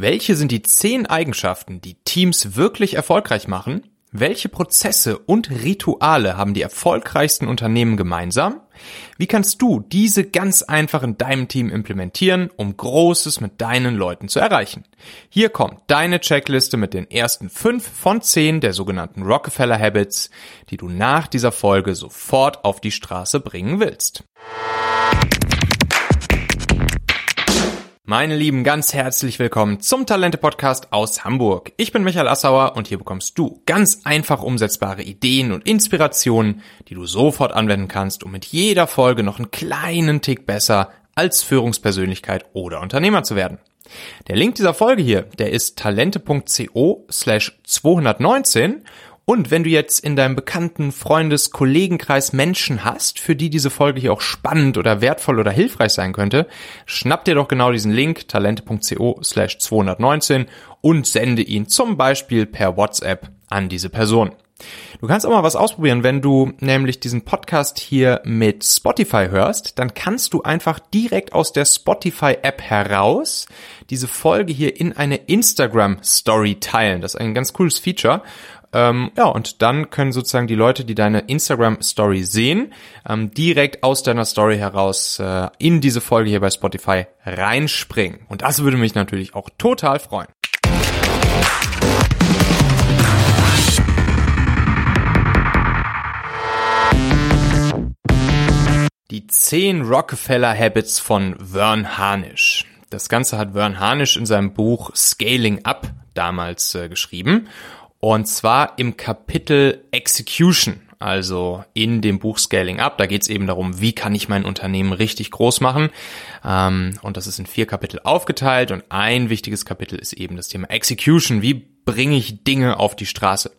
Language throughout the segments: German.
Welche sind die zehn Eigenschaften, die Teams wirklich erfolgreich machen? Welche Prozesse und Rituale haben die erfolgreichsten Unternehmen gemeinsam? Wie kannst du diese ganz einfach in deinem Team implementieren, um Großes mit deinen Leuten zu erreichen? Hier kommt deine Checkliste mit den ersten fünf von zehn der sogenannten Rockefeller Habits, die du nach dieser Folge sofort auf die Straße bringen willst. Meine Lieben, ganz herzlich willkommen zum Talente-Podcast aus Hamburg. Ich bin Michael Assauer und hier bekommst du ganz einfach umsetzbare Ideen und Inspirationen, die du sofort anwenden kannst, um mit jeder Folge noch einen kleinen Tick besser als Führungspersönlichkeit oder Unternehmer zu werden. Der Link dieser Folge hier, der ist talente.co slash 219 und wenn du jetzt in deinem bekannten Freundes-, Kollegenkreis Menschen hast, für die diese Folge hier auch spannend oder wertvoll oder hilfreich sein könnte, schnapp dir doch genau diesen Link talente.co slash 219 und sende ihn zum Beispiel per WhatsApp an diese Person. Du kannst auch mal was ausprobieren, wenn du nämlich diesen Podcast hier mit Spotify hörst, dann kannst du einfach direkt aus der Spotify App heraus diese Folge hier in eine Instagram Story teilen. Das ist ein ganz cooles Feature ähm, ja, und dann können sozusagen die Leute, die deine Instagram-Story sehen, ähm, direkt aus deiner Story heraus äh, in diese Folge hier bei Spotify reinspringen. Und das würde mich natürlich auch total freuen. Die 10 Rockefeller Habits von Vern Harnish. Das Ganze hat Vern Harnish in seinem Buch Scaling Up damals äh, geschrieben. Und zwar im Kapitel Execution, also in dem Buch Scaling Up. Da geht es eben darum, wie kann ich mein Unternehmen richtig groß machen. Ähm, und das ist in vier Kapitel aufgeteilt. Und ein wichtiges Kapitel ist eben das Thema Execution. Wie bringe ich Dinge auf die Straße?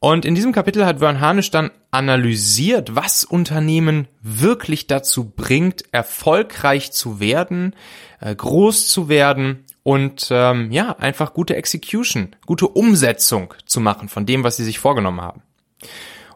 Und in diesem Kapitel hat Vern Harnisch dann analysiert, was Unternehmen wirklich dazu bringt, erfolgreich zu werden, äh, groß zu werden und ähm, ja, einfach gute Execution, gute Umsetzung zu machen von dem, was sie sich vorgenommen haben.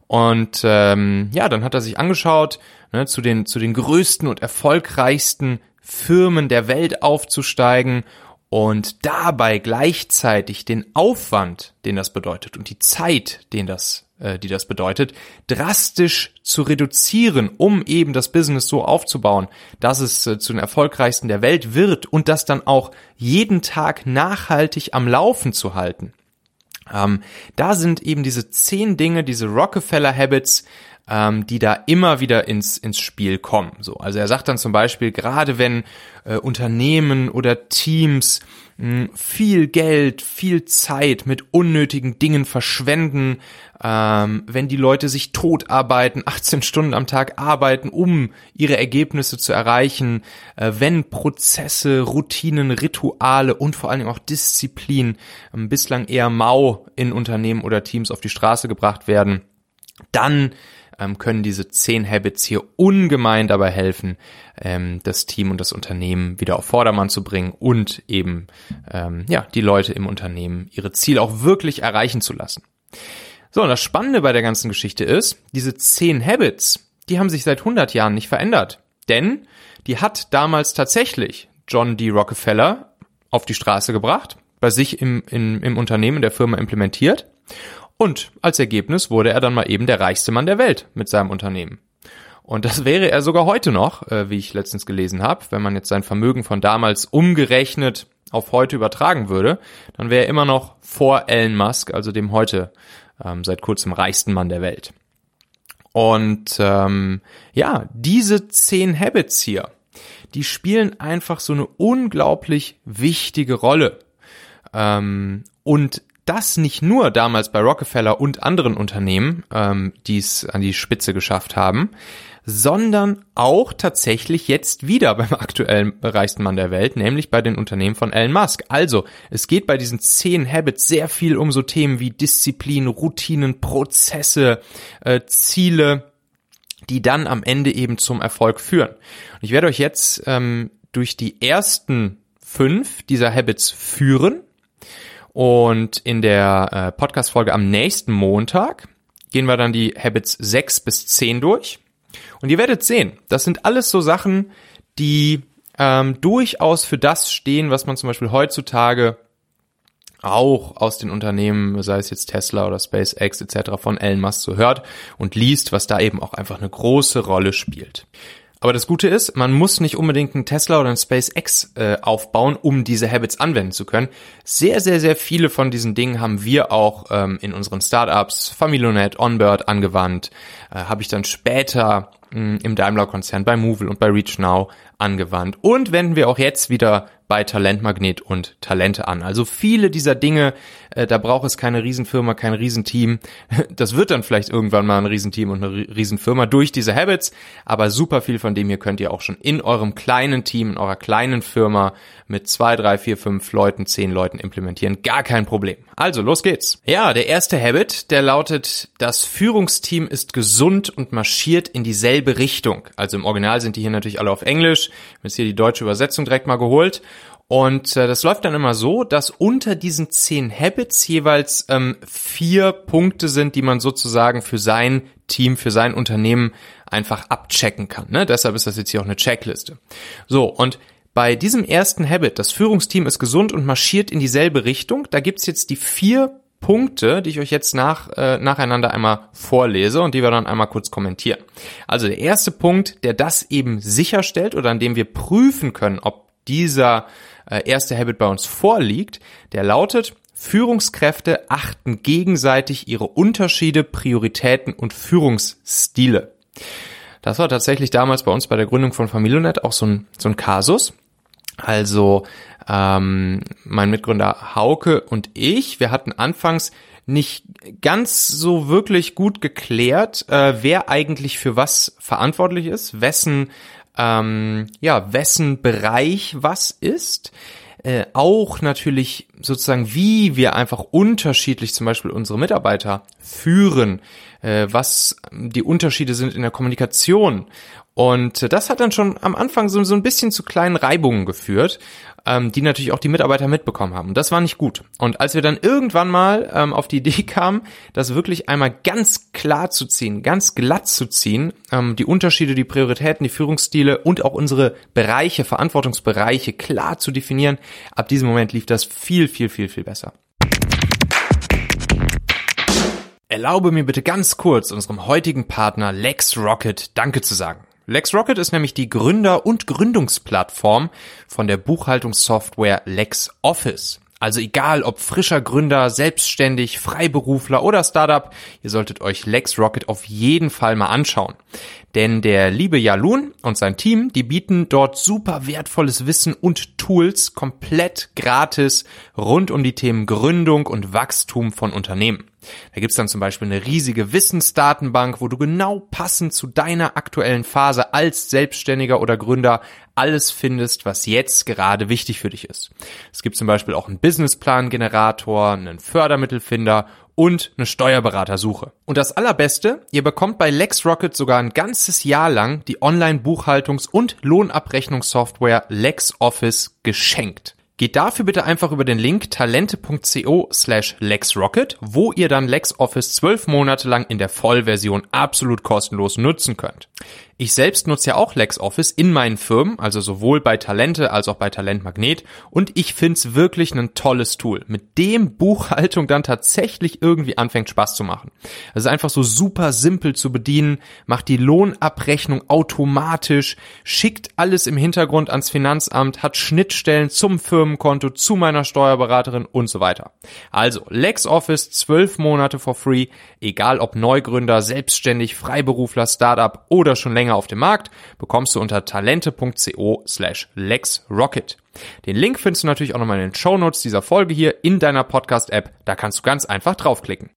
Und ähm, ja, dann hat er sich angeschaut, ne, zu den zu den größten und erfolgreichsten Firmen der Welt aufzusteigen und dabei gleichzeitig den Aufwand, den das bedeutet und die Zeit, den das äh, die das bedeutet, drastisch zu reduzieren, um eben das Business so aufzubauen, dass es äh, zu den erfolgreichsten der Welt wird und das dann auch jeden Tag nachhaltig am Laufen zu halten. Ähm, da sind eben diese zehn Dinge, diese Rockefeller Habits, ähm, die da immer wieder ins, ins Spiel kommen. So, also er sagt dann zum Beispiel, gerade wenn äh, Unternehmen oder Teams viel Geld, viel Zeit mit unnötigen Dingen verschwenden, ähm, wenn die Leute sich tot arbeiten, 18 Stunden am Tag arbeiten, um ihre Ergebnisse zu erreichen, äh, wenn Prozesse, Routinen, Rituale und vor Dingen auch Disziplin ähm, bislang eher mau in Unternehmen oder Teams auf die Straße gebracht werden, dann ähm, können diese zehn Habits hier ungemein dabei helfen, ähm, das Team und das Unternehmen wieder auf Vordermann zu bringen und eben ähm, ja die Leute im Unternehmen ihre Ziele auch wirklich erreichen zu lassen. So, und das Spannende bei der ganzen Geschichte ist, diese zehn Habits, die haben sich seit 100 Jahren nicht verändert. Denn die hat damals tatsächlich John D. Rockefeller auf die Straße gebracht, bei sich im, in, im Unternehmen der Firma implementiert. Und als Ergebnis wurde er dann mal eben der reichste Mann der Welt mit seinem Unternehmen. Und das wäre er sogar heute noch, äh, wie ich letztens gelesen habe. Wenn man jetzt sein Vermögen von damals umgerechnet auf heute übertragen würde, dann wäre er immer noch vor Elon Musk, also dem heute ähm, seit kurzem reichsten Mann der Welt. Und ähm, ja, diese zehn Habits hier, die spielen einfach so eine unglaublich wichtige Rolle. Ähm, und das nicht nur damals bei Rockefeller und anderen Unternehmen, ähm, die es an die Spitze geschafft haben, sondern auch tatsächlich jetzt wieder beim aktuellen reichsten Mann der Welt, nämlich bei den Unternehmen von Elon Musk. Also, es geht bei diesen zehn Habits sehr viel um so Themen wie Disziplin, Routinen, Prozesse, äh, Ziele, die dann am Ende eben zum Erfolg führen. Und ich werde euch jetzt ähm, durch die ersten fünf dieser Habits führen. Und in der äh, Podcast-Folge am nächsten Montag gehen wir dann die Habits sechs bis zehn durch. Und ihr werdet sehen, das sind alles so Sachen, die ähm, durchaus für das stehen, was man zum Beispiel heutzutage auch aus den Unternehmen, sei es jetzt Tesla oder SpaceX etc. von Elon Musk so hört und liest, was da eben auch einfach eine große Rolle spielt. Aber das Gute ist, man muss nicht unbedingt einen Tesla oder einen SpaceX äh, aufbauen, um diese Habits anwenden zu können. Sehr, sehr, sehr viele von diesen Dingen haben wir auch ähm, in unseren Startups, Familionet, Onbird angewandt. Äh, Habe ich dann später im Daimler-Konzern bei Movil und bei ReachNow angewandt. Und wenden wir auch jetzt wieder bei Talentmagnet und Talente an. Also viele dieser Dinge, äh, da braucht es keine Riesenfirma, kein Riesenteam. Das wird dann vielleicht irgendwann mal ein Riesenteam und eine Riesenfirma durch diese Habits, aber super viel von dem hier könnt ihr auch schon in eurem kleinen Team, in eurer kleinen Firma mit zwei, drei, vier, fünf Leuten, zehn Leuten implementieren. Gar kein Problem. Also, los geht's. Ja, der erste Habit, der lautet, das Führungsteam ist gesund und marschiert in dieselbe Richtung. Also im Original sind die hier natürlich alle auf Englisch. Ich habe jetzt hier die deutsche Übersetzung direkt mal geholt. Und äh, das läuft dann immer so, dass unter diesen zehn Habits jeweils ähm, vier Punkte sind, die man sozusagen für sein Team, für sein Unternehmen einfach abchecken kann. Ne? Deshalb ist das jetzt hier auch eine Checkliste. So, und bei diesem ersten Habit, das Führungsteam ist gesund und marschiert in dieselbe Richtung, da gibt's jetzt die vier Punkte, die ich euch jetzt nach, äh, nacheinander einmal vorlese und die wir dann einmal kurz kommentieren. Also der erste Punkt, der das eben sicherstellt oder an dem wir prüfen können, ob dieser äh, erste Habit bei uns vorliegt, der lautet, Führungskräfte achten gegenseitig ihre Unterschiede, Prioritäten und Führungsstile. Das war tatsächlich damals bei uns bei der Gründung von Familionet auch so ein, so ein Kasus. Also ähm, mein Mitgründer Hauke und ich, wir hatten anfangs nicht ganz so wirklich gut geklärt, äh, wer eigentlich für was verantwortlich ist, wessen ähm, ja, wessen Bereich was ist. Äh, auch natürlich sozusagen, wie wir einfach unterschiedlich zum Beispiel unsere Mitarbeiter führen, äh, was die Unterschiede sind in der Kommunikation. Und das hat dann schon am Anfang so, so ein bisschen zu kleinen Reibungen geführt ähm, die natürlich auch die Mitarbeiter mitbekommen haben. Und das war nicht gut. Und als wir dann irgendwann mal ähm, auf die Idee kamen, das wirklich einmal ganz klar zu ziehen, ganz glatt zu ziehen, ähm, die Unterschiede, die Prioritäten, die Führungsstile und auch unsere Bereiche, Verantwortungsbereiche klar zu definieren, ab diesem Moment lief das viel, viel, viel, viel besser. Erlaube mir bitte ganz kurz unserem heutigen Partner LexRocket Danke zu sagen. LexRocket ist nämlich die Gründer- und Gründungsplattform von der Buchhaltungssoftware LexOffice. Also egal ob frischer Gründer, selbstständig, Freiberufler oder Startup, ihr solltet euch LexRocket auf jeden Fall mal anschauen. Denn der liebe Jalun und sein Team, die bieten dort super wertvolles Wissen und Tools komplett gratis rund um die Themen Gründung und Wachstum von Unternehmen. Da gibt's dann zum Beispiel eine riesige Wissensdatenbank, wo du genau passend zu deiner aktuellen Phase als Selbstständiger oder Gründer alles findest, was jetzt gerade wichtig für dich ist. Es gibt zum Beispiel auch einen Businessplan-Generator, einen Fördermittelfinder und eine Steuerberatersuche. Und das allerbeste, ihr bekommt bei LexRocket sogar ein ganzes Jahr lang die Online-Buchhaltungs- und Lohnabrechnungssoftware LexOffice geschenkt. Geht dafür bitte einfach über den Link talente.co slash LexRocket, wo ihr dann LexOffice zwölf Monate lang in der Vollversion absolut kostenlos nutzen könnt. Ich selbst nutze ja auch LexOffice in meinen Firmen, also sowohl bei Talente als auch bei Talentmagnet und ich find's wirklich ein tolles Tool, mit dem Buchhaltung dann tatsächlich irgendwie anfängt Spaß zu machen. Es ist einfach so super simpel zu bedienen, macht die Lohnabrechnung automatisch, schickt alles im Hintergrund ans Finanzamt, hat Schnittstellen zum Firmenkonto, zu meiner Steuerberaterin und so weiter. Also LexOffice zwölf Monate for free, egal ob Neugründer, Selbstständig, Freiberufler, Startup oder schon länger länger auf dem Markt, bekommst du unter talente.co slash lexrocket. Den Link findest du natürlich auch nochmal in den Show Notes dieser Folge hier in deiner Podcast-App. Da kannst du ganz einfach draufklicken.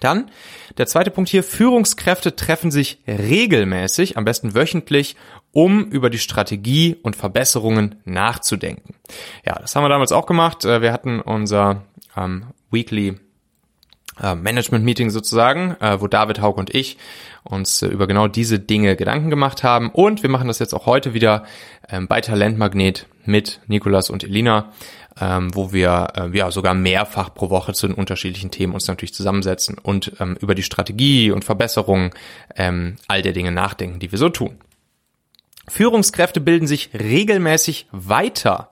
Dann der zweite Punkt hier, Führungskräfte treffen sich regelmäßig, am besten wöchentlich, um über die Strategie und Verbesserungen nachzudenken. Ja, das haben wir damals auch gemacht. Äh, wir hatten unser ähm, Weekly äh, Management-Meeting sozusagen, äh, wo David, Haug und ich uns äh, über genau diese Dinge Gedanken gemacht haben. Und wir machen das jetzt auch heute wieder ähm, bei Talentmagnet mit Nikolas und Elina, ähm, wo wir ja sogar mehrfach pro Woche zu den unterschiedlichen Themen uns natürlich zusammensetzen und ähm, über die Strategie und Verbesserung ähm, all der Dinge nachdenken, die wir so tun. Führungskräfte bilden sich regelmäßig weiter.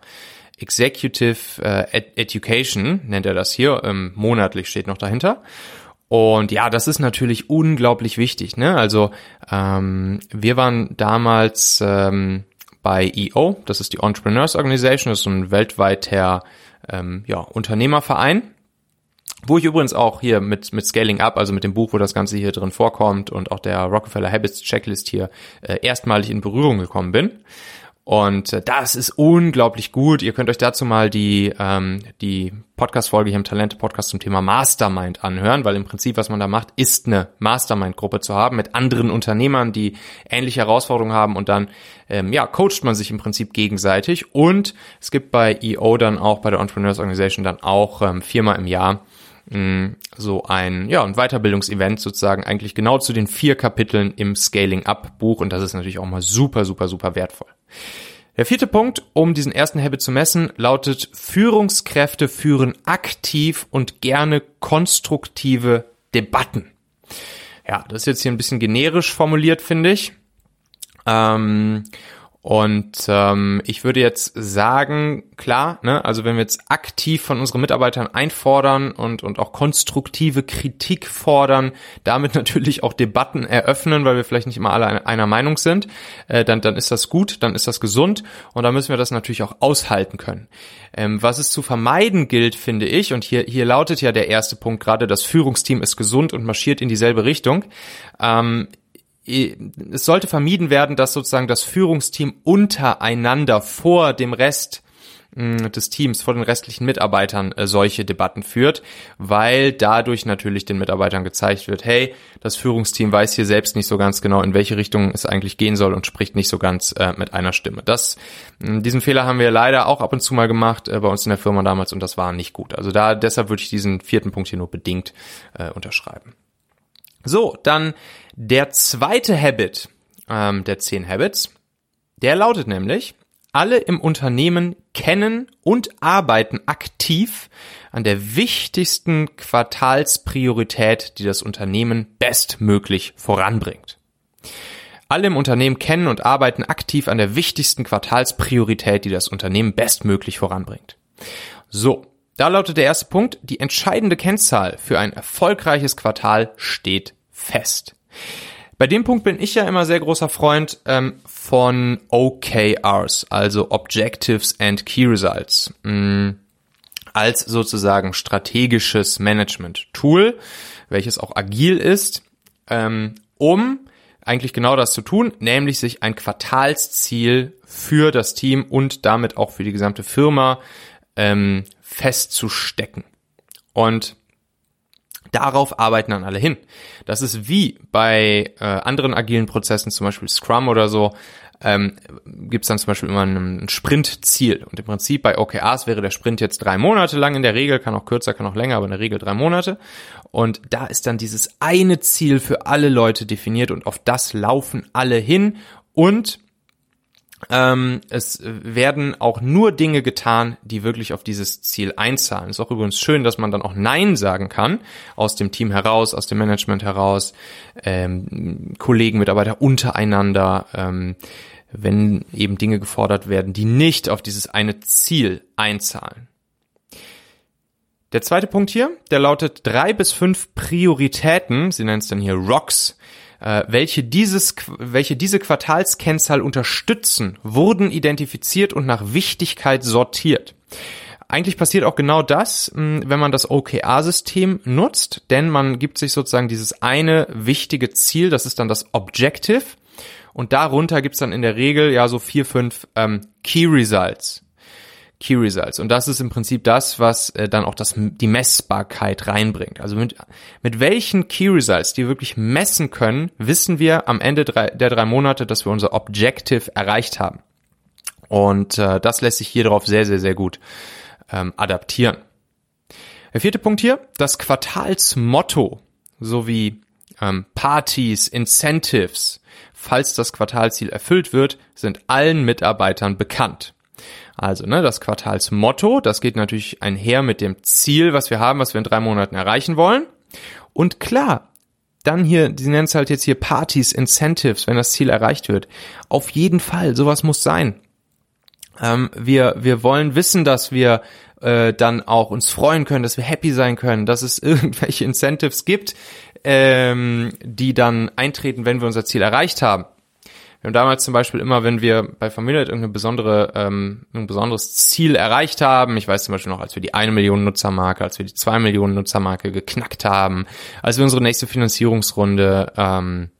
Executive äh, Education nennt er das hier, ähm, monatlich steht noch dahinter. Und ja, das ist natürlich unglaublich wichtig. Ne? Also ähm, wir waren damals ähm, bei EO, das ist die Entrepreneurs Organization, das ist ein weltweiter ähm, ja, Unternehmerverein. Wo ich übrigens auch hier mit, mit Scaling Up, also mit dem Buch, wo das Ganze hier drin vorkommt und auch der Rockefeller Habits Checklist hier äh, erstmalig in Berührung gekommen bin. Und äh, das ist unglaublich gut. Ihr könnt euch dazu mal die, ähm, die Podcast-Folge hier im Talente-Podcast zum Thema Mastermind anhören, weil im Prinzip, was man da macht, ist eine Mastermind-Gruppe zu haben mit anderen Unternehmern, die ähnliche Herausforderungen haben und dann, ähm, ja, coacht man sich im Prinzip gegenseitig. Und es gibt bei EO dann auch, bei der Entrepreneurs Organization dann auch ähm, viermal im Jahr mm, so ein, ja, ein Weiterbildungsevent sozusagen eigentlich genau zu den vier Kapiteln im Scaling Up Buch und das ist natürlich auch mal super, super, super wertvoll. Der vierte Punkt, um diesen ersten Habit zu messen, lautet, Führungskräfte führen aktiv und gerne konstruktive Debatten. Ja, das ist jetzt hier ein bisschen generisch formuliert, finde ich. Ähm, und ähm, ich würde jetzt sagen, klar, ne, also wenn wir jetzt aktiv von unseren Mitarbeitern einfordern und, und auch konstruktive Kritik fordern, damit natürlich auch Debatten eröffnen, weil wir vielleicht nicht immer alle einer Meinung sind, äh, dann, dann ist das gut, dann ist das gesund und dann müssen wir das natürlich auch aushalten können. Ähm, was es zu vermeiden gilt, finde ich, und hier, hier lautet ja der erste Punkt gerade, das Führungsteam ist gesund und marschiert in dieselbe Richtung, ähm, es sollte vermieden werden, dass sozusagen das Führungsteam untereinander vor dem Rest des Teams, vor den restlichen Mitarbeitern äh, solche Debatten führt, weil dadurch natürlich den Mitarbeitern gezeigt wird, hey, das Führungsteam weiß hier selbst nicht so ganz genau, in welche Richtung es eigentlich gehen soll und spricht nicht so ganz äh, mit einer Stimme. Das, diesen Fehler haben wir leider auch ab und zu mal gemacht äh, bei uns in der Firma damals und das war nicht gut. Also da, deshalb würde ich diesen vierten Punkt hier nur bedingt äh, unterschreiben. So, dann der zweite Habit ähm, der zehn Habits, der lautet nämlich, alle im Unternehmen kennen und arbeiten aktiv an der wichtigsten Quartalspriorität, die das Unternehmen bestmöglich voranbringt. Alle im Unternehmen kennen und arbeiten aktiv an der wichtigsten Quartalspriorität, die das Unternehmen bestmöglich voranbringt. So, da lautet der erste Punkt, die entscheidende Kennzahl für ein erfolgreiches Quartal steht fest. Bei dem Punkt bin ich ja immer sehr großer Freund ähm, von OKRs, also Objectives and Key Results, mh, mm, als sozusagen strategisches Management-Tool, welches auch agil ist, ähm, um eigentlich genau das zu tun, nämlich sich ein Quartalsziel für das Team und damit auch für die gesamte Firma ähm, festzustecken. Und Darauf arbeiten dann alle hin. Das ist wie bei äh, anderen agilen Prozessen, zum Beispiel Scrum oder so, ähm, gibt es dann zum Beispiel immer ein, Sprintziel. Und im Prinzip bei OKRs wäre der Sprint jetzt drei Monate lang in der Regel, kann auch kürzer, kann auch länger, aber in der Regel drei Monate. Und da ist dann dieses eine Ziel für alle Leute definiert und auf das laufen alle hin und ähm, es werden auch nur Dinge getan, die wirklich auf dieses Ziel einzahlen. Ist auch übrigens schön, dass man dann auch Nein sagen kann, aus dem Team heraus, aus dem Management heraus, ähm, Kollegen, Mitarbeiter untereinander, ähm, wenn eben Dinge gefordert werden, die nicht auf dieses eine Ziel einzahlen. Der zweite Punkt hier, der lautet drei bis fünf Prioritäten, sie nennen es dann hier Rocks, äh, welche, dieses, welche diese Quartalskennzahl unterstützen, wurden identifiziert und nach Wichtigkeit sortiert. Eigentlich passiert auch genau das, hm, wenn man das OKR-System nutzt, denn man gibt sich sozusagen dieses eine wichtige Ziel, das ist dann das Objective, und darunter gibt's dann in der Regel ja so vier, fünf ähm, Key Results. Key Results. Und das ist im Prinzip das, was äh, dann auch das, die Messbarkeit reinbringt. Also mit, mit welchen Key Results, die wir wirklich messen können, wissen wir am Ende drei, der drei Monate, dass wir unser Objective erreicht haben. Und äh, das lässt sich hier drauf sehr, sehr, sehr gut ähm, adaptieren. Der vierte Punkt hier, das Quartalsmotto sowie ähm, Partys, Incentives, falls das Quartalziel erfüllt wird, sind allen Mitarbeitern bekannt. Also, ne, das Quartalsmotto, das geht natürlich einher mit dem Ziel, was wir haben, was wir in drei Monaten erreichen wollen. Und klar, Dann hier, sie nennen es halt jetzt hier Partys, Incentives, wenn das Ziel erreicht wird. Auf jeden Fall, sowas muss sein. Ähm, wir, wir wollen wissen, dass wir äh, dann auch uns freuen können, dass wir happy sein können, dass es irgendwelche Incentives gibt, ähm, die dann eintreten, wenn wir unser Ziel erreicht haben. Wir haben damals zum Beispiel immer, wenn wir bei Familie irgendeine besondere, ähm, ein besonderes Ziel erreicht haben, ich weiß zum Beispiel noch, als wir die eine Million Nutzermarke, als wir die zwei Millionen Nutzermarke geknackt haben, als wir unsere nächste Finanzierungsrunde ähm,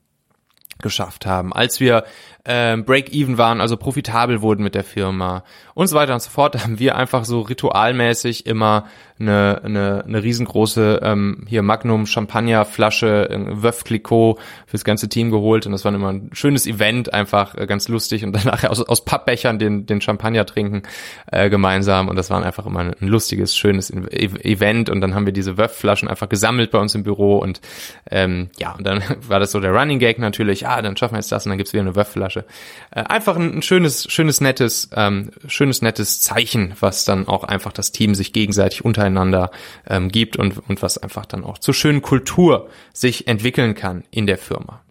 geschafft haben, als wir äh, Break-Even waren, also profitabel wurden mit der Firma und so weiter und so fort, haben wir einfach so ritualmäßig immer eine, eine, eine riesengroße ähm, hier Magnum Champagner Flasche äh, Wöf Clicquot fürs ganze Team geholt und das war immer ein schönes Event, einfach äh, ganz lustig und danach aus, aus Pappbechern den, den Champagner trinken äh, gemeinsam und das war einfach immer ein, lustiges, schönes Event und dann haben wir diese Wöf Flaschen einfach gesammelt bei uns im Büro und ähm, ja, und dann war das so der Running Gag natürlich, ah, dann schaffen wir jetzt das und dann gibt's wieder eine Wöf Flasche. Äh, einfach ein, ein schönes, schönes, nettes, ähm, schönes, nettes Zeichen, was dann auch einfach das Team sich gegenseitig untereinander ähm, gibt und, und was einfach dann auch zur schönen Kultur sich entwickeln kann in der Firma.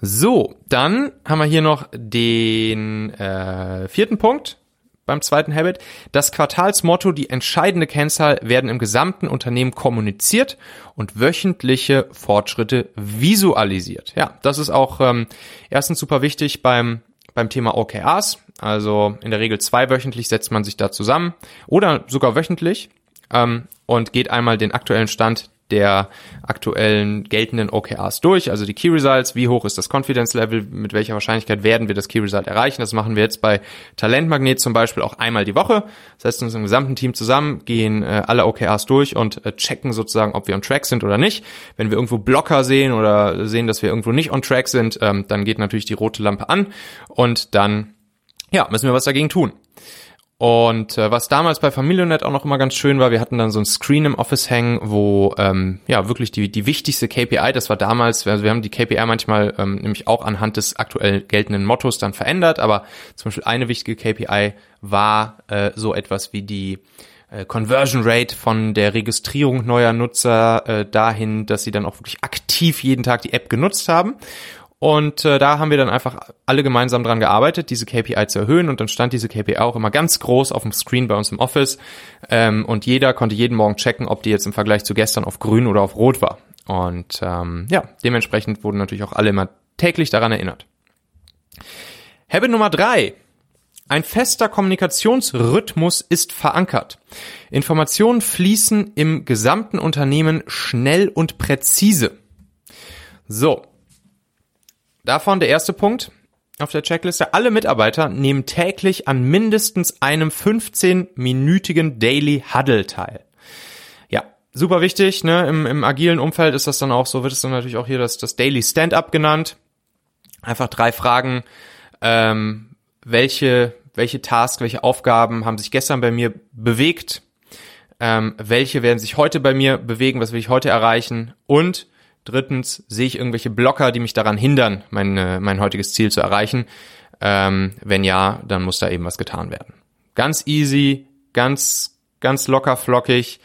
So, dann haben wir hier noch den äh, vierten Punkt beim zweiten Habit. Das Quartalsmotto, die entscheidende Kennzahl werden im gesamten Unternehmen kommuniziert und wöchentliche Fortschritte visualisiert. Ja, das ist auch ähm, erstens super wichtig beim beim Thema OKRs. Also in der Regel zweiwöchentlich setzt man sich da zusammen oder sogar wöchentlich ähm, und geht einmal den aktuellen Stand der aktuellen geltenden OKRs durch, also die Key Results, wie hoch ist das Confidence Level, mit welcher Wahrscheinlichkeit werden wir das Key Result erreichen. Das machen wir jetzt bei Talentmagnet zum Beispiel auch einmal die Woche. Das heißt, uns im gesamten Team zusammen gehen äh, alle OKRs durch und äh, checken sozusagen, ob wir on track sind oder nicht. Wenn wir irgendwo Blocker sehen oder sehen, dass wir irgendwo nicht on track sind, ähm, dann geht natürlich die rote Lampe an und dann ja, müssen wir was dagegen tun. Und äh, was damals bei Familionet auch noch immer ganz schön war, wir hatten dann so ein Screen im Office hängen, wo ähm, ja wirklich die, die wichtigste KPI, das war damals, also wir haben die KPI manchmal ähm, nämlich auch anhand des aktuell geltenden Mottos dann verändert, aber zum Beispiel eine wichtige KPI war äh, so etwas wie die äh, Conversion Rate von der Registrierung neuer Nutzer äh, dahin, dass sie dann auch wirklich aktiv jeden Tag die App genutzt haben. Und äh, da haben wir dann einfach alle gemeinsam dran gearbeitet, diese KPI zu erhöhen. Und dann stand diese KPI auch immer ganz groß auf dem Screen bei uns im Office. Ähm, und jeder konnte jeden Morgen checken, ob die jetzt im Vergleich zu gestern auf grün oder auf rot war. Und ähm, ja, dementsprechend wurden natürlich auch alle immer täglich daran erinnert. Habit Nummer drei. Ein fester Kommunikationsrhythmus ist verankert. Informationen fließen im gesamten Unternehmen schnell und präzise. So, Davon der erste Punkt auf der Checkliste. Alle Mitarbeiter nehmen täglich an mindestens einem 15-minütigen Daily Huddle teil. Ja, super wichtig. Ne? Im, Im agilen Umfeld ist das dann auch so, wird es dann natürlich auch hier das, das Daily Stand-up genannt. Einfach drei Fragen. Ähm, welche, welche Tasks, welche Aufgaben haben sich gestern bei mir bewegt? Ähm, welche werden sich heute bei mir bewegen? Was will ich heute erreichen? Und Drittens, sehe ich irgendwelche Blocker, die mich daran hindern, mein, äh, mein heutiges Ziel zu erreichen? Ähm, wenn ja, dann muss da eben was getan werden. Ganz easy, ganz, ganz locker flockig,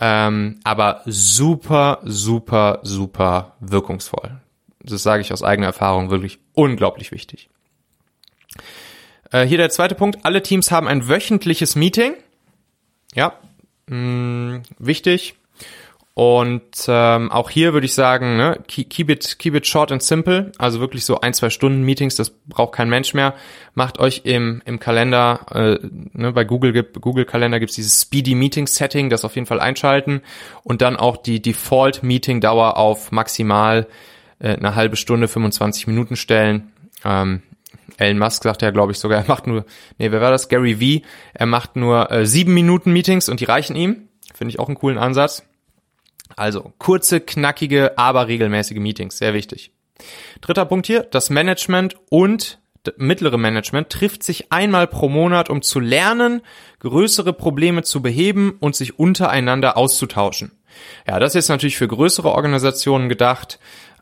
ähm, aber super, super, super wirkungsvoll. Das sage ich aus eigener Erfahrung wirklich unglaublich wichtig. Äh, hier der zweite Punkt. Alle Teams haben ein wöchentliches Meeting. Ja, mh, mm, wichtig. Und ähm, auch hier würde ich sagen, ne, keep it, keep it short and simple. Also wirklich so ein, zwei Stunden Meetings, das braucht kein Mensch mehr. Macht euch im, im Kalender, äh, ne, bei Google gibt, Google Kalender gibt's dieses Speedy Meeting Setting, das auf jeden Fall einschalten und dann auch die Default Meeting Dauer auf maximal äh, eine halbe Stunde, 25 Minuten stellen. Ähm, Elon Musk sagt ja, glaube ich, sogar, er macht nur, nee, wer war das? Gary V. Er macht nur äh, sieben Minuten Meetings und die reichen ihm. Finde ich auch einen coolen Ansatz. Also kurze, knackige, aber regelmäßige Meetings, sehr wichtig. Dritter Punkt hier, das Management und mittlere Management trifft sich einmal pro Monat, um zu lernen, größere Probleme zu beheben und sich untereinander auszutauschen. Ja, das ist natürlich für größere Organisationen gedacht.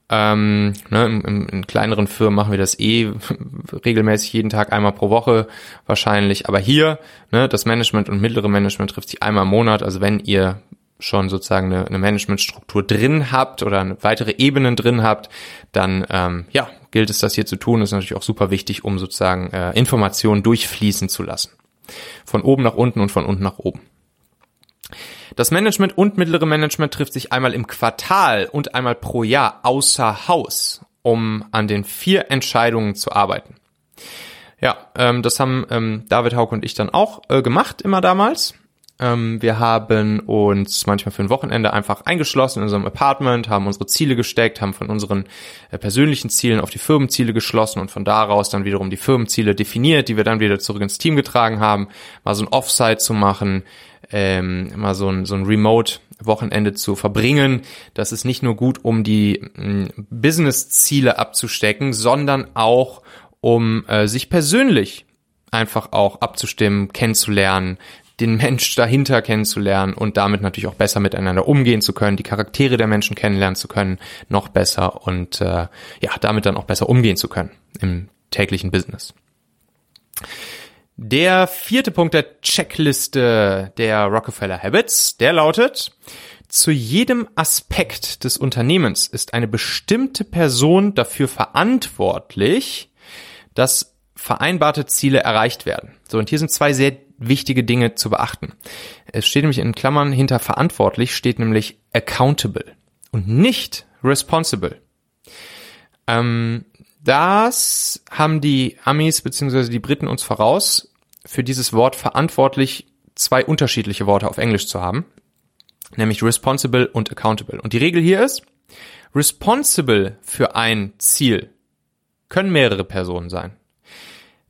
Ähm, ne, in, in kleineren Firmen machen wir das eh regelmäßig jeden Tag einmal pro Woche wahrscheinlich. Aber hier, ne, das Management und mittlere Management trifft sich einmal im Monat. Also wenn ihr schon sozusagen eine, eine Managementstruktur drin habt oder weitere Ebenen drin habt, dann ähm, ja, gilt es, das hier zu tun. Das ist natürlich auch super wichtig, um sozusagen äh, Informationen durchfließen zu lassen. Von oben nach unten und von unten nach oben. Das Management und mittlere Management trifft sich einmal im Quartal und einmal pro Jahr außer Haus, um an den vier Entscheidungen zu arbeiten. Ja, ähm, das haben ähm, David Hauk und ich dann auch äh, gemacht, immer damals. Ähm, wir haben uns manchmal für ein Wochenende einfach eingeschlossen in unserem Apartment, haben unsere Ziele gesteckt, haben von unseren äh, persönlichen Zielen auf die Firmenziele geschlossen und von daraus dann wiederum die Firmenziele definiert, die wir dann wieder zurück ins Team getragen haben, mal so ein Offsite zu machen, ähm, mal so ein, so ein Remote-Wochenende zu verbringen. Das ist nicht nur gut, um die Business-Ziele abzustecken, sondern auch um äh, sich persönlich einfach auch abzustimmen, kennenzulernen, den Mensch dahinter kennenzulernen und damit natürlich auch besser miteinander umgehen zu können, die Charaktere der Menschen kennenlernen zu können, noch besser und äh, ja, damit dann auch besser umgehen zu können im täglichen Business. Der vierte Punkt der Checkliste der Rockefeller Habits, der lautet, zu jedem Aspekt des Unternehmens ist eine bestimmte Person dafür verantwortlich, dass vereinbarte Ziele erreicht werden. So, und hier sind zwei sehr wichtige Dinge zu beachten. Es steht nämlich in Klammern hinter verantwortlich, steht nämlich accountable und nicht responsible. Ähm, das haben die Amis bzw. die Briten uns voraus, für dieses Wort verantwortlich zwei unterschiedliche Worte auf Englisch zu haben, nämlich responsible und accountable. Und die Regel hier ist, responsible für ein Ziel können mehrere Personen sein.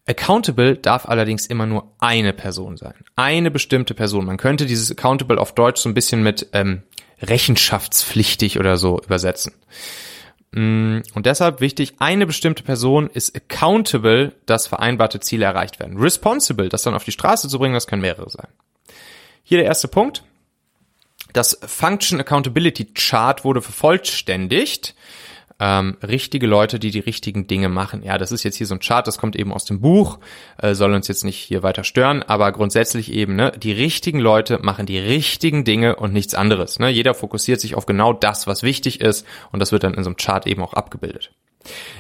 Accountable darf allerdings immer nur eine Person sein. Eine bestimmte Person. Man könnte dieses accountable auf Deutsch so ein bisschen mit ähm, rechenschaftspflichtig oder so übersetzen. Mm, und deshalb wichtig, eine bestimmte Person ist accountable, dass vereinbarte Ziele erreicht werden. Responsible, das dann auf die Straße zu bringen, das können mehrere sein. Hier der erste Punkt. Das Function Accountability Chart wurde vervollständigt ähm, richtige Leute, die die richtigen Dinge machen. Ja, das ist jetzt hier so ein Chart, das kommt eben aus dem Buch, äh, soll uns jetzt nicht hier weiter stören, aber grundsätzlich eben, ne, die richtigen Leute machen die richtigen Dinge und nichts anderes. Ne? Jeder fokussiert sich auf genau das, was wichtig ist und das wird dann in so einem Chart eben auch abgebildet.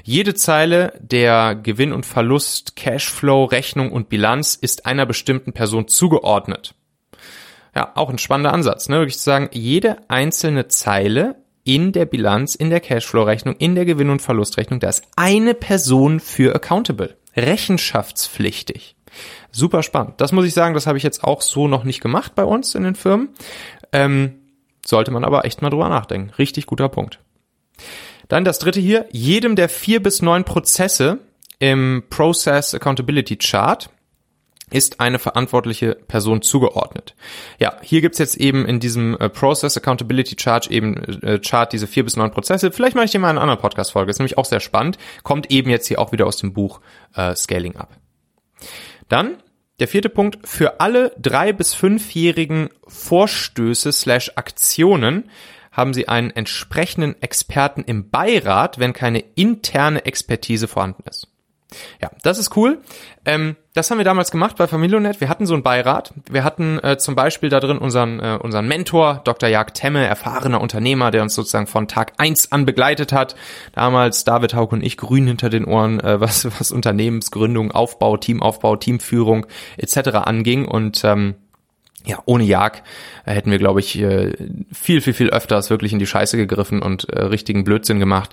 Jede Zeile der Gewinn und Verlust, Cashflow, Rechnung und Bilanz ist einer bestimmten Person zugeordnet. Ja, auch ein spannender Ansatz, ne? Wirklich zu sagen, jede einzelne Zeile in der Bilanz, in der Cashflow-Rechnung, in der Gewinn- und Verlustrechnung, da ist eine Person für accountable, rechenschaftspflichtig. Super spannend. Das muss ich sagen, das habe ich jetzt auch so noch nicht gemacht bei uns in den Firmen. Ähm, sollte man aber echt mal drüber nachdenken. Richtig guter Punkt. Dann das dritte hier. Jedem der vier bis neun Prozesse im Process Accountability Chart ist eine verantwortliche Person zugeordnet. Ja, hier gibt's jetzt eben in diesem äh, Process Accountability Chart eben äh, Chart diese vier bis neun Prozesse. Vielleicht mache ich dir mal eine andere Podcast-Folge. Ist nämlich auch sehr spannend. Kommt eben jetzt hier auch wieder aus dem Buch äh, Scaling Up. Dann der vierte Punkt. Für alle drei bis fünfjährigen Vorstöße slash Aktionen haben Sie einen entsprechenden Experten im Beirat, wenn keine interne Expertise vorhanden ist. Ja, das ist cool. Ähm, das haben wir damals gemacht bei Familionet. Wir hatten so einen Beirat. Wir hatten äh, zum Beispiel da drin unseren, äh, unseren Mentor, Dr. Jag Temme, erfahrener Unternehmer, der uns sozusagen von Tag eins an begleitet hat. Damals David Hauk und ich grün hinter den Ohren, äh, was, was Unternehmensgründung, Aufbau, Teamaufbau, Teamführung etc. anging. Und ähm, ja, ohne Jag äh, hätten wir, glaube ich, äh, viel, viel, viel öfters wirklich in die Scheiße gegriffen und äh, richtigen Blödsinn gemacht.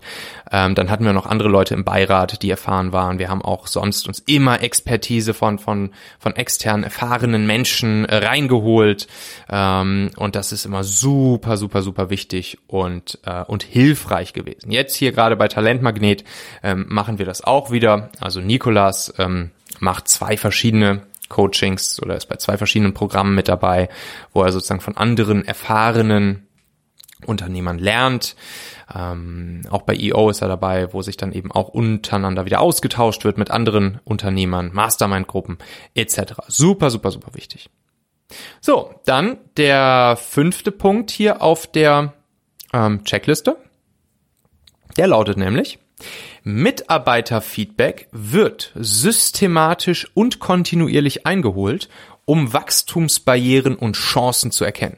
Ähm, dann hatten wir noch andere Leute im Beirat, die erfahren waren. Wir haben auch sonst uns immer Expertise von, von, von externen, erfahrenen Menschen reingeholt. Ähm, und das ist immer super, super, super wichtig und, und hilfreich gewesen. Jetzt hier gerade bei Talentmagnet ähm, machen wir das auch wieder. Also Nikolas macht zwei verschiedene Coachings oder ist bei zwei verschiedenen Programmen mit dabei, wo er sozusagen von anderen erfahrenen Unternehmern lernt. Ähm, auch bei EO ist er dabei, wo sich dann eben auch untereinander wieder ausgetauscht wird mit anderen Unternehmern, Mastermind-Gruppen etc. Super, super, super wichtig. So, dann der fünfte Punkt hier auf der ähm, Checkliste. Der lautet nämlich, Mitarbeiterfeedback wird systematisch und kontinuierlich eingeholt, um Wachstumsbarrieren und Chancen zu erkennen.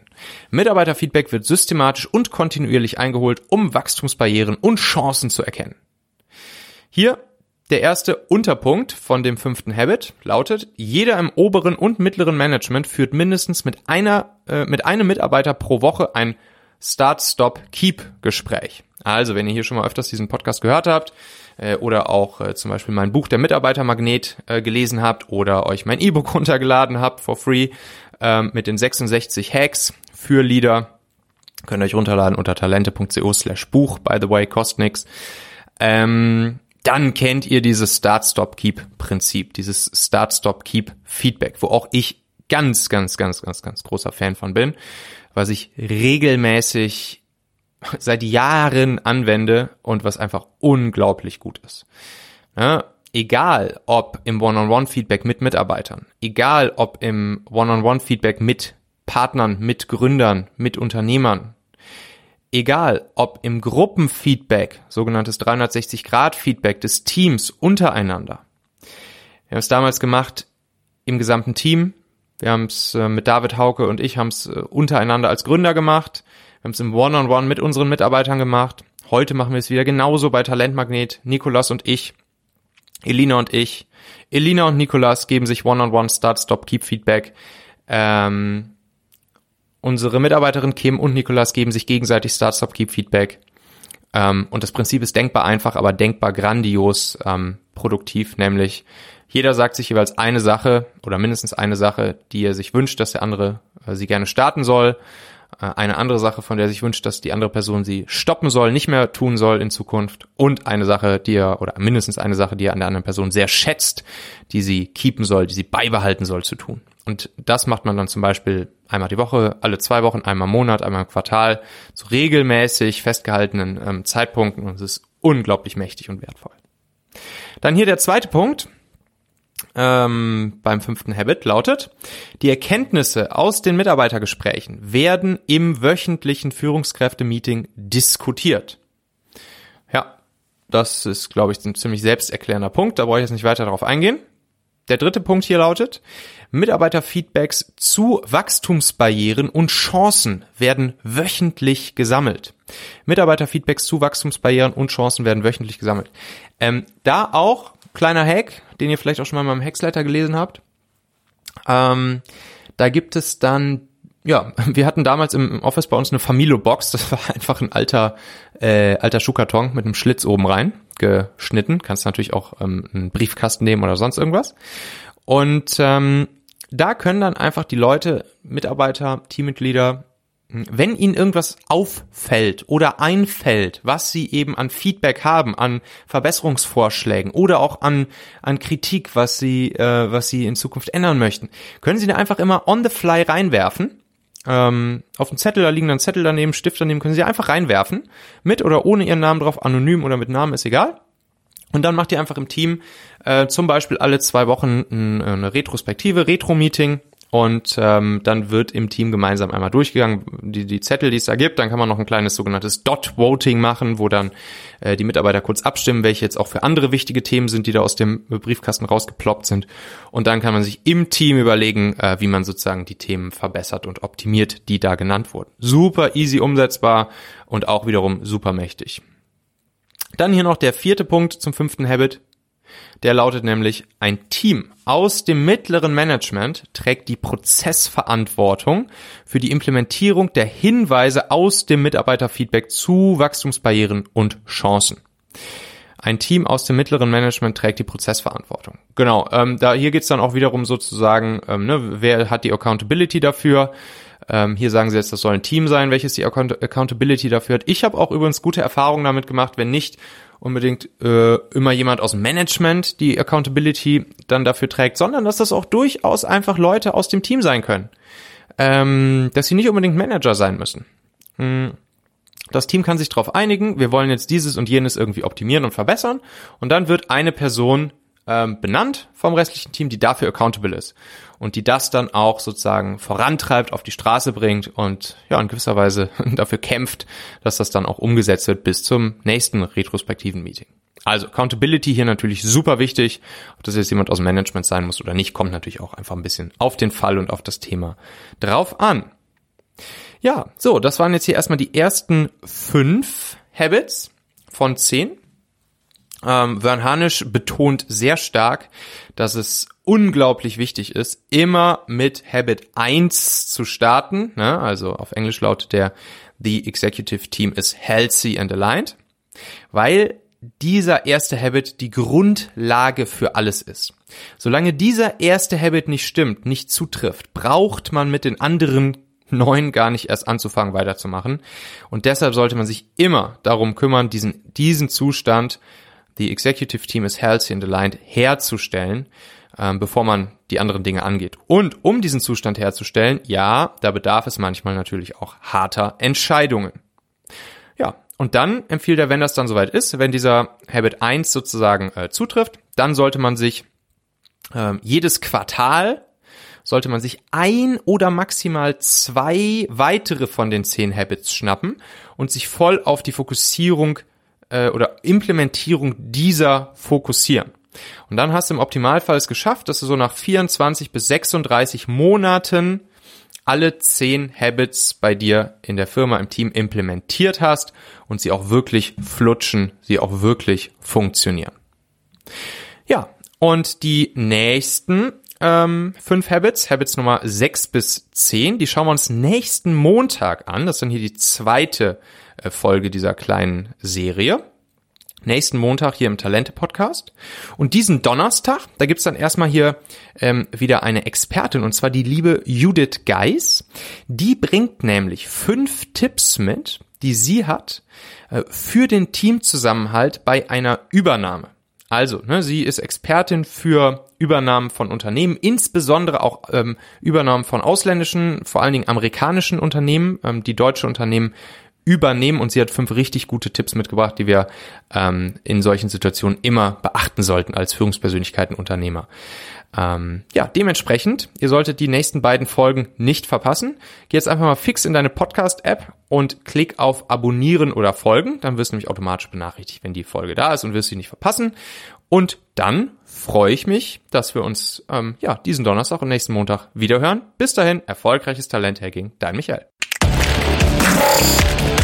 Mitarbeiterfeedback wird systematisch und kontinuierlich eingeholt, um Wachstumsbarrieren und Chancen zu erkennen. Hier der erste Unterpunkt von dem fünften Habit lautet, jeder im oberen und mittleren Management führt mindestens mit einer, äh, mit einem Mitarbeiter pro Woche ein Start-Stop-Keep-Gespräch. Also, wenn ihr hier schon mal öfters diesen Podcast gehört habt, äh, oder auch äh, zum Beispiel mein Buch Der Mitarbeitermagnet äh, gelesen habt oder euch mein E-Book runtergeladen habt for free äh, mit den 66 Hacks für Leader, könnt ihr euch runterladen unter talente.co slash Buch, by the way, kostet nix. Ähm, dann kennt ihr dieses Start-Stop-Keep-Prinzip, dieses Start-Stop-Keep-Feedback, wo auch ich ganz, ganz, ganz, ganz, ganz großer Fan von bin, was ich regelmäßig seit Jahren anwende und was einfach unglaublich gut ist. Ja, egal ob im One-on-One-Feedback mit Mitarbeitern, egal ob im One-on-One-Feedback mit Partnern, mit Gründern, mit Unternehmern, egal ob im Gruppenfeedback, sogenanntes 360-Grad-Feedback des Teams untereinander. Wir haben es damals gemacht im gesamten Team. Wir haben es äh, mit David Hauke und ich haben es äh, untereinander als Gründer gemacht. Wir haben es im One-on-One -on -One mit unseren Mitarbeitern gemacht. Heute machen wir es wieder genauso bei Talentmagnet. Nikolas und ich, Elina und ich. Elina und Nikolas geben sich One-on-One Start, Stop, Keep Feedback. Ähm, unsere Mitarbeiterin Kim und Nikolas geben sich gegenseitig Start, Stop, Keep Feedback. Ähm, und das Prinzip ist denkbar einfach, aber denkbar grandios ähm, produktiv, nämlich jeder sagt sich jeweils eine Sache oder mindestens eine Sache, die er sich wünscht, dass der andere äh, sie gerne starten soll. Äh, eine andere Sache, von der er sich wünscht, dass die andere Person sie stoppen soll, nicht mehr tun soll in Zukunft. Und eine Sache, die er, oder mindestens eine Sache, die er an der anderen Person sehr schätzt, die sie keepen soll, die sie beibehalten soll zu tun. Und das macht man dann zum Beispiel einmal die Woche, alle zwei Wochen, einmal im Monat, einmal im Quartal, zu regelmäßig festgehaltenen ähm, Zeitpunkten. Und es ist unglaublich mächtig und wertvoll. Dann hier der zweite Punkt ähm, beim fünften Habit lautet, die Erkenntnisse aus den Mitarbeitergesprächen werden im wöchentlichen Führungskräfte-Meeting diskutiert. Ja, das ist, glaube ich, ein ziemlich selbsterklärender Punkt, da brauche ich jetzt nicht weiter darauf eingehen. Der dritte Punkt hier lautet, Mitarbeiterfeedbacks zu Wachstumsbarrieren und Chancen werden wöchentlich gesammelt. Mitarbeiterfeedbacks zu Wachstumsbarrieren und Chancen werden wöchentlich gesammelt. Ähm, da auch kleiner Hack, den ihr vielleicht auch schon mal in meinem Hacksletter gelesen habt. Ähm, da gibt es dann, ja, wir hatten damals im Office bei uns eine Familo-Box. Das war einfach ein alter, äh, alter Schuhkarton mit einem Schlitz oben rein geschnitten. Kannst natürlich auch ähm, einen Briefkasten nehmen oder sonst irgendwas. Und ähm, da können dann einfach die Leute, Mitarbeiter, Teammitglieder wenn Ihnen irgendwas auffällt oder einfällt, was Sie eben an Feedback haben, an Verbesserungsvorschlägen oder auch an, an Kritik, was Sie, äh, was Sie in Zukunft ändern möchten, können Sie da einfach immer on the fly reinwerfen. Ähm, auf dem Zettel, da liegen dann Zettel daneben, Stift daneben, können Sie einfach reinwerfen. Mit oder ohne Ihren Namen drauf, anonym oder mit Namen, ist egal. Und dann macht ihr einfach im Team äh, zum Beispiel alle zwei Wochen ein, eine Retrospektive, Retro-Meeting und ähm, dann wird im Team gemeinsam einmal durchgegangen, die, die Zettel, die es da gibt. Dann kann man noch ein kleines sogenanntes Dot-Voting machen, wo dann äh, die Mitarbeiter kurz abstimmen, welche jetzt auch für andere wichtige Themen sind, die da aus dem Briefkasten rausgeploppt sind. Und dann kann man sich im Team überlegen, äh, wie man sozusagen die Themen verbessert und optimiert, die da genannt wurden. Super easy umsetzbar und auch wiederum super mächtig. Dann hier noch der vierte Punkt zum fünften Habit. Der lautet nämlich, ein Team aus dem mittleren Management trägt die Prozessverantwortung für die Implementierung der Hinweise aus dem Mitarbeiterfeedback zu Wachstumsbarrieren und Chancen. Ein Team aus dem mittleren Management trägt die Prozessverantwortung. Genau, ähm, da hier geht's dann auch wiederum sozusagen, ähm, ne, wer hat die Accountability dafür? Ähm, hier sagen sie jetzt, das soll ein Team sein, welches die Account Accountability dafür hat. Ich habe auch übrigens gute Erfahrungen damit gemacht, wenn nicht unbedingt äh, immer jemand aus dem Management die Accountability dann dafür trägt, sondern dass das auch durchaus einfach Leute aus dem Team sein können. Ähm, dass sie nicht unbedingt Manager sein müssen. Hm. Das Team kann sich darauf einigen, wir wollen jetzt dieses und jenes irgendwie optimieren und verbessern und dann wird eine Person ähm, benannt vom restlichen Team, die dafür accountable ist und die das dann auch sozusagen vorantreibt, auf die Straße bringt und ja in gewisser Weise dafür kämpft, dass das dann auch umgesetzt wird bis zum nächsten retrospektiven Meeting. Also Accountability hier natürlich super wichtig. Ob das jetzt jemand aus dem Management sein muss oder nicht, kommt natürlich auch einfach ein bisschen auf den Fall und auf das Thema drauf an. Ja, so, das waren jetzt hier erstmal die ersten fünf Habits von zehn. Ähm, Vern Harnisch betont sehr stark, dass es unglaublich wichtig ist, immer mit Habit 1 zu starten. Ne? Also auf Englisch lautet der The Executive Team is healthy and aligned, weil dieser erste Habit die Grundlage für alles ist. Solange dieser erste Habit nicht stimmt, nicht zutrifft, braucht man mit den anderen neun gar nicht erst anzufangen weiterzumachen. Und deshalb sollte man sich immer darum kümmern, diesen, diesen Zustand, the executive team is healthy and aligned, herzustellen, ähm, bevor man die anderen Dinge angeht. Und um diesen Zustand herzustellen, ja, da bedarf es manchmal natürlich auch harter Entscheidungen. Ja, und dann empfiehlt er, wenn das dann soweit ist, wenn dieser Habit 1 sozusagen äh, zutrifft, dann sollte man sich äh, jedes Quartal sollte man sich ein oder maximal zwei weitere von den zehn Habits schnappen und sich voll auf die Fokussierung äh, oder Implementierung dieser fokussieren. Und dann hast du im Optimalfall es geschafft, dass du so nach 24 bis 36 Monaten alle zehn Habits bei dir in der Firma, im Team implementiert hast und sie auch wirklich flutschen, sie auch wirklich funktionieren. Ja, und die nächsten ähm, fünf Habits, Habits Nummer sechs bis zehn, die schauen wir uns nächsten Montag an. Das ist dann hier die zweite Folge dieser kleinen Serie nächsten Montag hier im Talente-Podcast. Und diesen Donnerstag, da gibt's dann erstmal hier ähm, wieder eine Expertin, und zwar die liebe Judith Geis. Die bringt nämlich fünf Tipps mit, die sie hat äh, für den Teamzusammenhalt bei einer Übernahme. Also, ne, sie ist Expertin für Übernahmen von Unternehmen, insbesondere auch ähm, Übernahmen von ausländischen, vor allen Dingen amerikanischen Unternehmen. Ähm, die deutsche Unternehmen übernehmen und sie hat fünf richtig gute Tipps mitgebracht, die wir ähm, in solchen Situationen immer beachten sollten als Führungspersönlichkeiten Unternehmer. Ähm, ja, dementsprechend, ihr solltet die nächsten beiden Folgen nicht verpassen. Geh jetzt einfach mal fix in deine Podcast-App und klick auf Abonnieren oder Folgen. Dann wirst du nämlich automatisch benachrichtigt, wenn die Folge da ist und wirst sie nicht verpassen. Und dann freue ich mich, dass wir uns ähm, ja diesen Donnerstag und nächsten Montag wiederhören. Bis dahin, erfolgreiches Talent-Hacking, dein Michael. Música